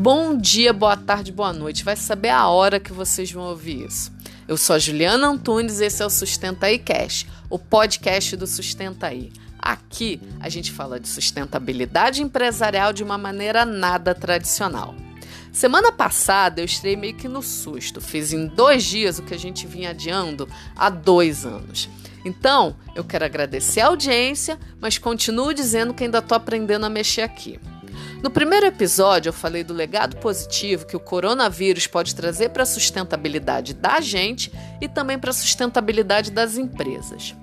Bom dia, boa tarde, boa noite. Vai saber a hora que vocês vão ouvir isso. Eu sou a Juliana Antunes e esse é o Sustenta aí Cash, o podcast do Sustenta aí. Aqui a gente fala de sustentabilidade empresarial de uma maneira nada tradicional. Semana passada eu estrei meio que no susto. Fiz em dois dias o que a gente vinha adiando há dois anos. Então, eu quero agradecer a audiência, mas continuo dizendo que ainda estou aprendendo a mexer aqui. No primeiro episódio, eu falei do legado positivo que o coronavírus pode trazer para a sustentabilidade da gente e também para a sustentabilidade das empresas.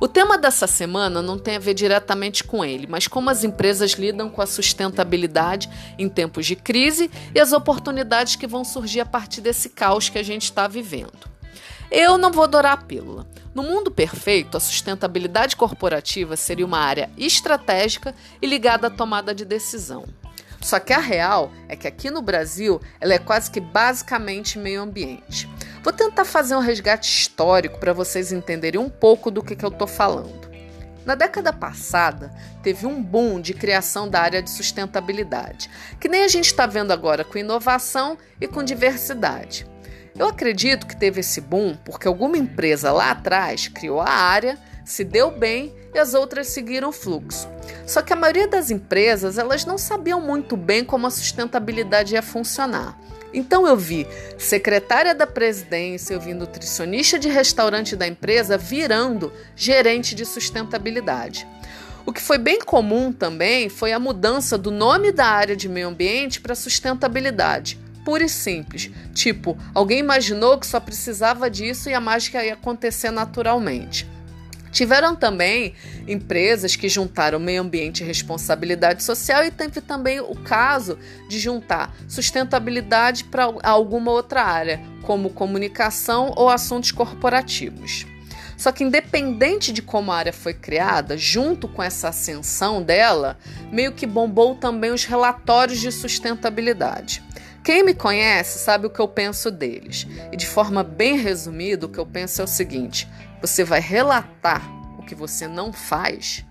O tema dessa semana não tem a ver diretamente com ele, mas como as empresas lidam com a sustentabilidade em tempos de crise e as oportunidades que vão surgir a partir desse caos que a gente está vivendo. Eu não vou adorar a pílula. No mundo perfeito, a sustentabilidade corporativa seria uma área estratégica e ligada à tomada de decisão. Só que a real é que aqui no Brasil ela é quase que basicamente meio ambiente. Vou tentar fazer um resgate histórico para vocês entenderem um pouco do que, que eu estou falando. Na década passada, teve um boom de criação da área de sustentabilidade, que nem a gente está vendo agora com inovação e com diversidade. Eu acredito que teve esse boom porque alguma empresa lá atrás criou a área, se deu bem e as outras seguiram o fluxo. Só que a maioria das empresas, elas não sabiam muito bem como a sustentabilidade ia funcionar. Então eu vi secretária da presidência, eu vi nutricionista de restaurante da empresa virando gerente de sustentabilidade. O que foi bem comum também foi a mudança do nome da área de meio ambiente para sustentabilidade. Pura e simples. Tipo, alguém imaginou que só precisava disso e a mágica ia acontecer naturalmente. Tiveram também empresas que juntaram meio ambiente e responsabilidade social e teve também o caso de juntar sustentabilidade para alguma outra área, como comunicação ou assuntos corporativos. Só que, independente de como a área foi criada, junto com essa ascensão dela, meio que bombou também os relatórios de sustentabilidade. Quem me conhece sabe o que eu penso deles. E de forma bem resumida, o que eu penso é o seguinte: você vai relatar que você não faz.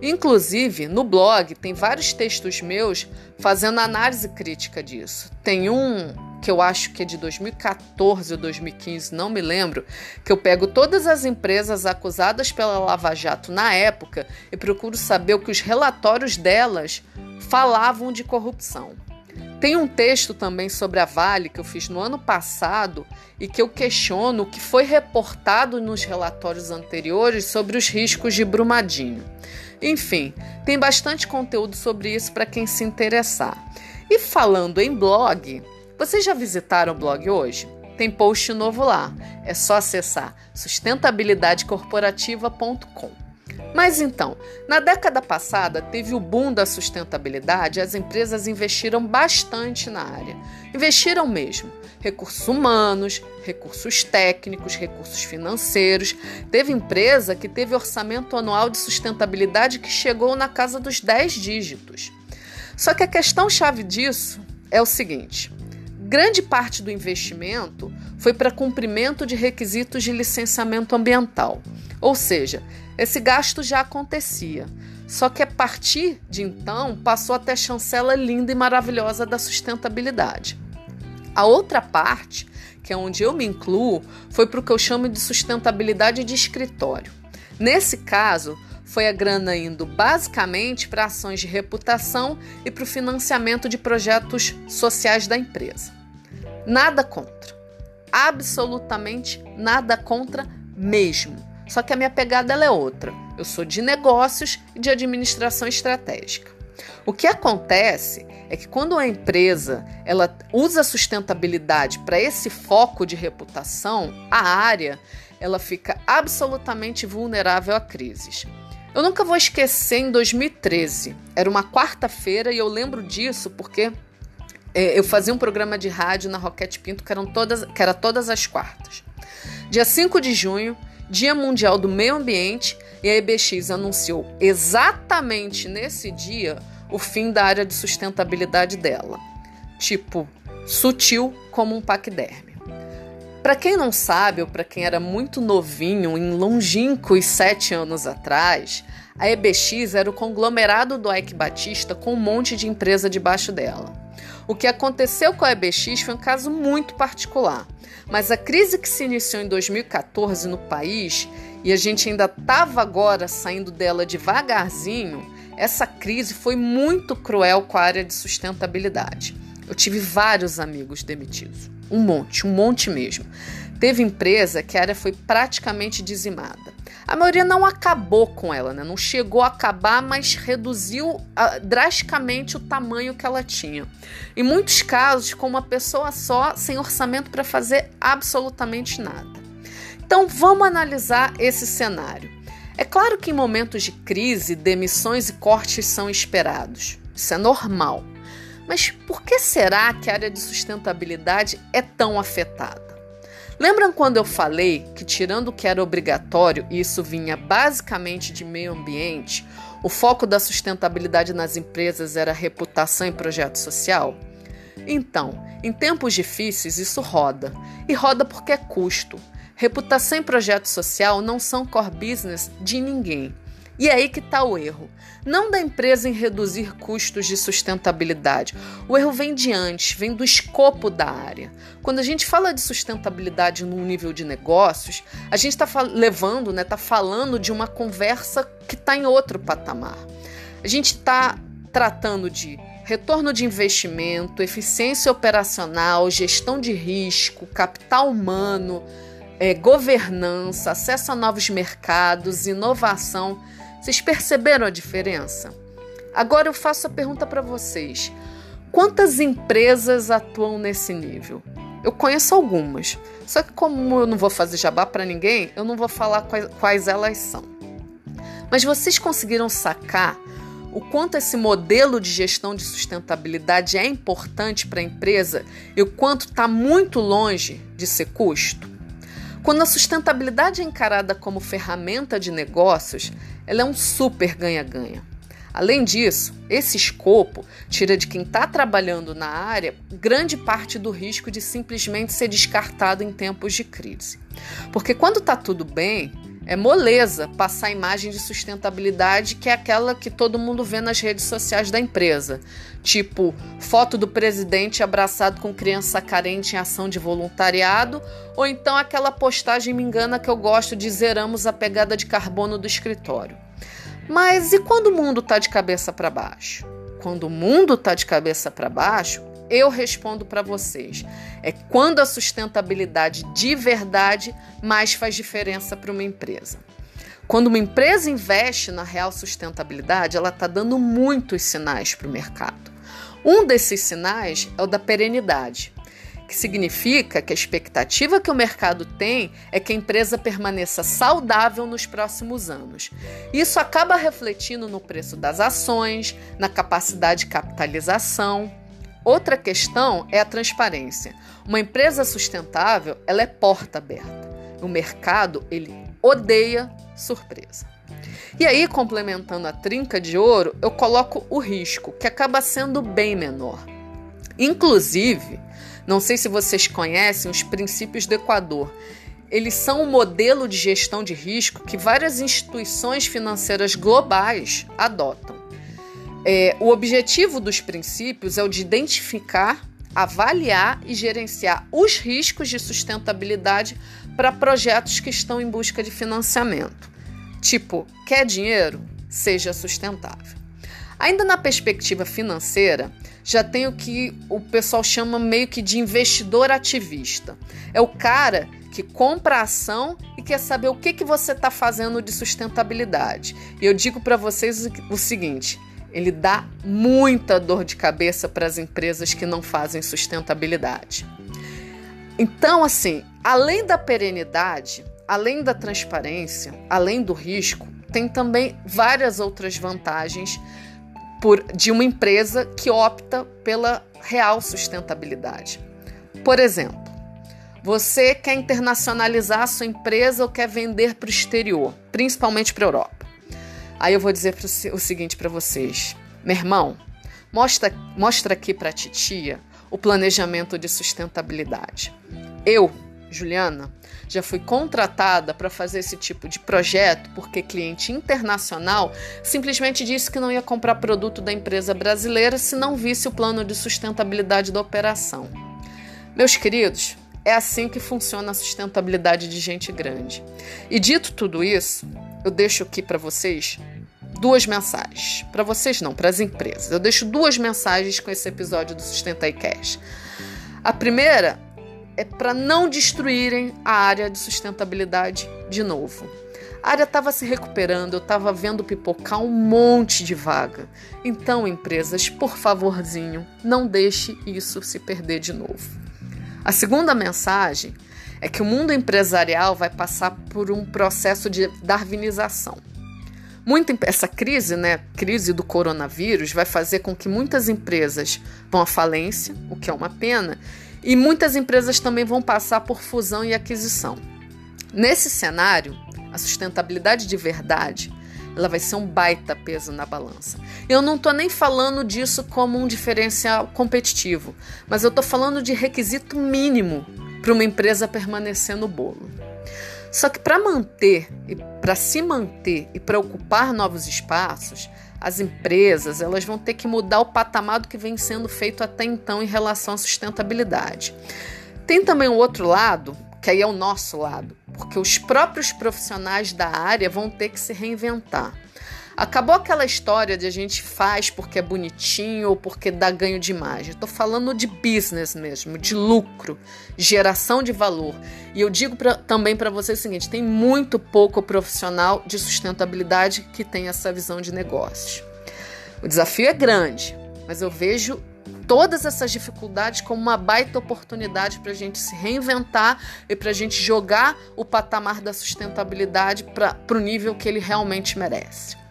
Inclusive, no blog tem vários textos meus fazendo análise crítica disso. Tem um que eu acho que é de 2014 ou 2015, não me lembro, que eu pego todas as empresas acusadas pela Lava Jato na época e procuro saber o que os relatórios delas falavam de corrupção. Tem um texto também sobre a Vale que eu fiz no ano passado e que eu questiono o que foi reportado nos relatórios anteriores sobre os riscos de Brumadinho. Enfim, tem bastante conteúdo sobre isso para quem se interessar. E falando em blog, vocês já visitaram o blog hoje? Tem post novo lá. É só acessar sustentabilidadecorporativa.com. Mas então, na década passada teve o boom da sustentabilidade, as empresas investiram bastante na área. Investiram mesmo. Recursos humanos, recursos técnicos, recursos financeiros. Teve empresa que teve orçamento anual de sustentabilidade que chegou na casa dos 10 dígitos. Só que a questão chave disso é o seguinte: grande parte do investimento foi para cumprimento de requisitos de licenciamento ambiental. Ou seja, esse gasto já acontecia. Só que a partir de então passou a ter a chancela linda e maravilhosa da sustentabilidade. A outra parte, que é onde eu me incluo, foi para o que eu chamo de sustentabilidade de escritório. Nesse caso, foi a grana indo basicamente para ações de reputação e para o financiamento de projetos sociais da empresa. Nada contra. Absolutamente nada contra mesmo. Só que a minha pegada é outra. Eu sou de negócios e de administração estratégica. O que acontece é que quando a empresa ela usa sustentabilidade para esse foco de reputação, a área ela fica absolutamente vulnerável a crises. Eu nunca vou esquecer em 2013. Era uma quarta-feira e eu lembro disso porque eu fazia um programa de rádio na Roquete Pinto que, eram todas, que era todas as quartas. Dia 5 de junho, Dia Mundial do Meio Ambiente, e a EBX anunciou exatamente nesse dia o fim da área de sustentabilidade dela. Tipo, sutil como um paquiderme. Para quem não sabe, ou para quem era muito novinho, em longínquos sete anos atrás, a EBX era o conglomerado do Ike Batista com um monte de empresa debaixo dela. O que aconteceu com a EBX foi um caso muito particular, mas a crise que se iniciou em 2014 no país e a gente ainda estava agora saindo dela devagarzinho, essa crise foi muito cruel com a área de sustentabilidade. Eu tive vários amigos demitidos, um monte, um monte mesmo. Teve empresa que a área foi praticamente dizimada. A maioria não acabou com ela, né? não chegou a acabar, mas reduziu uh, drasticamente o tamanho que ela tinha. Em muitos casos, com uma pessoa só, sem orçamento para fazer absolutamente nada. Então, vamos analisar esse cenário. É claro que em momentos de crise, demissões e cortes são esperados. Isso é normal. Mas por que será que a área de sustentabilidade é tão afetada? Lembram quando eu falei que, tirando o que era obrigatório, e isso vinha basicamente de meio ambiente, o foco da sustentabilidade nas empresas era reputação e projeto social? Então, em tempos difíceis, isso roda. E roda porque é custo. Reputação e projeto social não são core business de ninguém. E é aí que está o erro. Não da empresa em reduzir custos de sustentabilidade. O erro vem de antes, vem do escopo da área. Quando a gente fala de sustentabilidade no nível de negócios, a gente está levando, está né, tá falando de uma conversa que está em outro patamar. A gente está tratando de retorno de investimento, eficiência operacional, gestão de risco, capital humano, é, governança, acesso a novos mercados, inovação. Vocês perceberam a diferença? Agora eu faço a pergunta para vocês: quantas empresas atuam nesse nível? Eu conheço algumas, só que como eu não vou fazer jabá para ninguém, eu não vou falar quais, quais elas são. Mas vocês conseguiram sacar o quanto esse modelo de gestão de sustentabilidade é importante para a empresa e o quanto está muito longe de ser custo? Quando a sustentabilidade é encarada como ferramenta de negócios, ela é um super ganha-ganha. Além disso, esse escopo tira de quem está trabalhando na área grande parte do risco de simplesmente ser descartado em tempos de crise. Porque quando está tudo bem, é moleza passar a imagem de sustentabilidade que é aquela que todo mundo vê nas redes sociais da empresa. Tipo, foto do presidente abraçado com criança carente em ação de voluntariado, ou então aquela postagem me engana que eu gosto de zeramos a pegada de carbono do escritório. Mas e quando o mundo está de cabeça para baixo? Quando o mundo está de cabeça para baixo, eu respondo para vocês. É quando a sustentabilidade de verdade mais faz diferença para uma empresa. Quando uma empresa investe na real sustentabilidade, ela está dando muitos sinais para o mercado. Um desses sinais é o da perenidade, que significa que a expectativa que o mercado tem é que a empresa permaneça saudável nos próximos anos. Isso acaba refletindo no preço das ações, na capacidade de capitalização. Outra questão é a transparência. Uma empresa sustentável, ela é porta aberta. O mercado, ele odeia surpresa. E aí, complementando a trinca de ouro, eu coloco o risco, que acaba sendo bem menor. Inclusive, não sei se vocês conhecem os princípios do Equador. Eles são um modelo de gestão de risco que várias instituições financeiras globais adotam. É, o objetivo dos princípios é o de identificar, avaliar e gerenciar os riscos de sustentabilidade para projetos que estão em busca de financiamento. Tipo, quer dinheiro? Seja sustentável. Ainda na perspectiva financeira, já tem o que o pessoal chama meio que de investidor ativista. É o cara que compra a ação e quer saber o que, que você está fazendo de sustentabilidade. E eu digo para vocês o seguinte: ele dá muita dor de cabeça para as empresas que não fazem sustentabilidade. Então, assim, além da perenidade, além da transparência, além do risco, tem também várias outras vantagens por, de uma empresa que opta pela real sustentabilidade. Por exemplo, você quer internacionalizar a sua empresa ou quer vender para o exterior, principalmente para a Europa. Aí eu vou dizer o seguinte para vocês: meu irmão, mostra, mostra aqui para a titia o planejamento de sustentabilidade. Eu, Juliana, já fui contratada para fazer esse tipo de projeto porque cliente internacional simplesmente disse que não ia comprar produto da empresa brasileira se não visse o plano de sustentabilidade da operação. Meus queridos, é assim que funciona a sustentabilidade de gente grande. E dito tudo isso, eu deixo aqui para vocês duas mensagens. Para vocês não, para as empresas. Eu deixo duas mensagens com esse episódio do Sustenta e Cash. A primeira é para não destruírem a área de sustentabilidade de novo. A área estava se recuperando, eu estava vendo pipocar um monte de vaga. Então, empresas, por favorzinho, não deixe isso se perder de novo. A segunda mensagem é que o mundo empresarial vai passar por um processo de darwinização. Muito, essa crise, né, crise do coronavírus, vai fazer com que muitas empresas vão à falência, o que é uma pena, e muitas empresas também vão passar por fusão e aquisição. Nesse cenário, a sustentabilidade de verdade ela vai ser um baita peso na balança. Eu não estou nem falando disso como um diferencial competitivo, mas eu estou falando de requisito mínimo para uma empresa permanecer no bolo. Só que para manter e para se manter e para ocupar novos espaços, as empresas elas vão ter que mudar o patamar do que vem sendo feito até então em relação à sustentabilidade. Tem também o outro lado, que aí é o nosso lado, porque os próprios profissionais da área vão ter que se reinventar. Acabou aquela história de a gente faz porque é bonitinho ou porque dá ganho de imagem. Estou falando de business mesmo, de lucro, geração de valor. E eu digo pra, também para vocês o seguinte: tem muito pouco profissional de sustentabilidade que tem essa visão de negócio. O desafio é grande, mas eu vejo todas essas dificuldades como uma baita oportunidade para a gente se reinventar e para a gente jogar o patamar da sustentabilidade para o nível que ele realmente merece.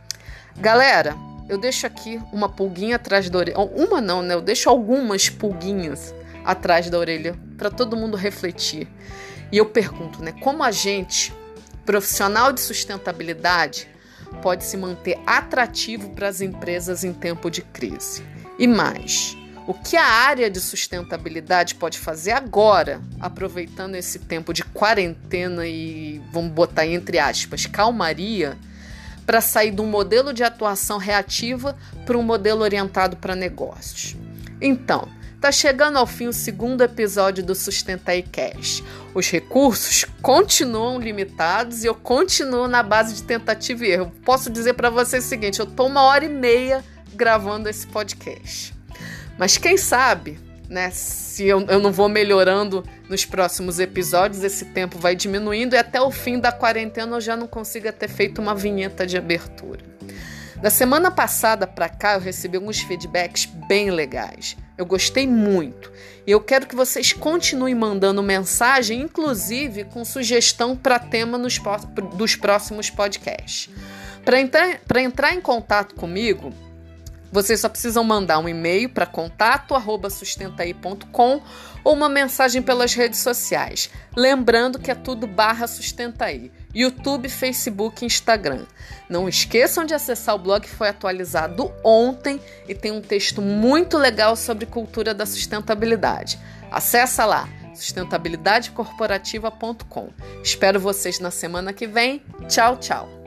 Galera, eu deixo aqui uma pulguinha atrás da orelha. Uma não, né? Eu deixo algumas pulguinhas atrás da orelha para todo mundo refletir. E eu pergunto, né? Como a gente, profissional de sustentabilidade, pode se manter atrativo para as empresas em tempo de crise? E mais, o que a área de sustentabilidade pode fazer agora, aproveitando esse tempo de quarentena e, vamos botar entre aspas, calmaria? Para sair de um modelo de atuação reativa para um modelo orientado para negócios. Então, Tá chegando ao fim o segundo episódio do Sustentai Cash. Os recursos continuam limitados e eu continuo na base de tentativa e erro. Posso dizer para vocês o seguinte: eu tô uma hora e meia gravando esse podcast. Mas quem sabe né? Se eu, eu não vou melhorando nos próximos episódios, esse tempo vai diminuindo e até o fim da quarentena eu já não consiga ter feito uma vinheta de abertura. Da semana passada para cá eu recebi alguns feedbacks bem legais. Eu gostei muito e eu quero que vocês continuem mandando mensagem, inclusive com sugestão para tema nos, dos próximos podcasts. Para entrar, entrar em contato comigo, vocês só precisam mandar um e-mail para contato@sustentaí.com ou uma mensagem pelas redes sociais. Lembrando que é tudo barra Sustentaí. YouTube, Facebook, Instagram. Não esqueçam de acessar o blog que foi atualizado ontem e tem um texto muito legal sobre cultura da sustentabilidade. Acesse lá sustentabilidadecorporativa.com. Espero vocês na semana que vem. Tchau, tchau.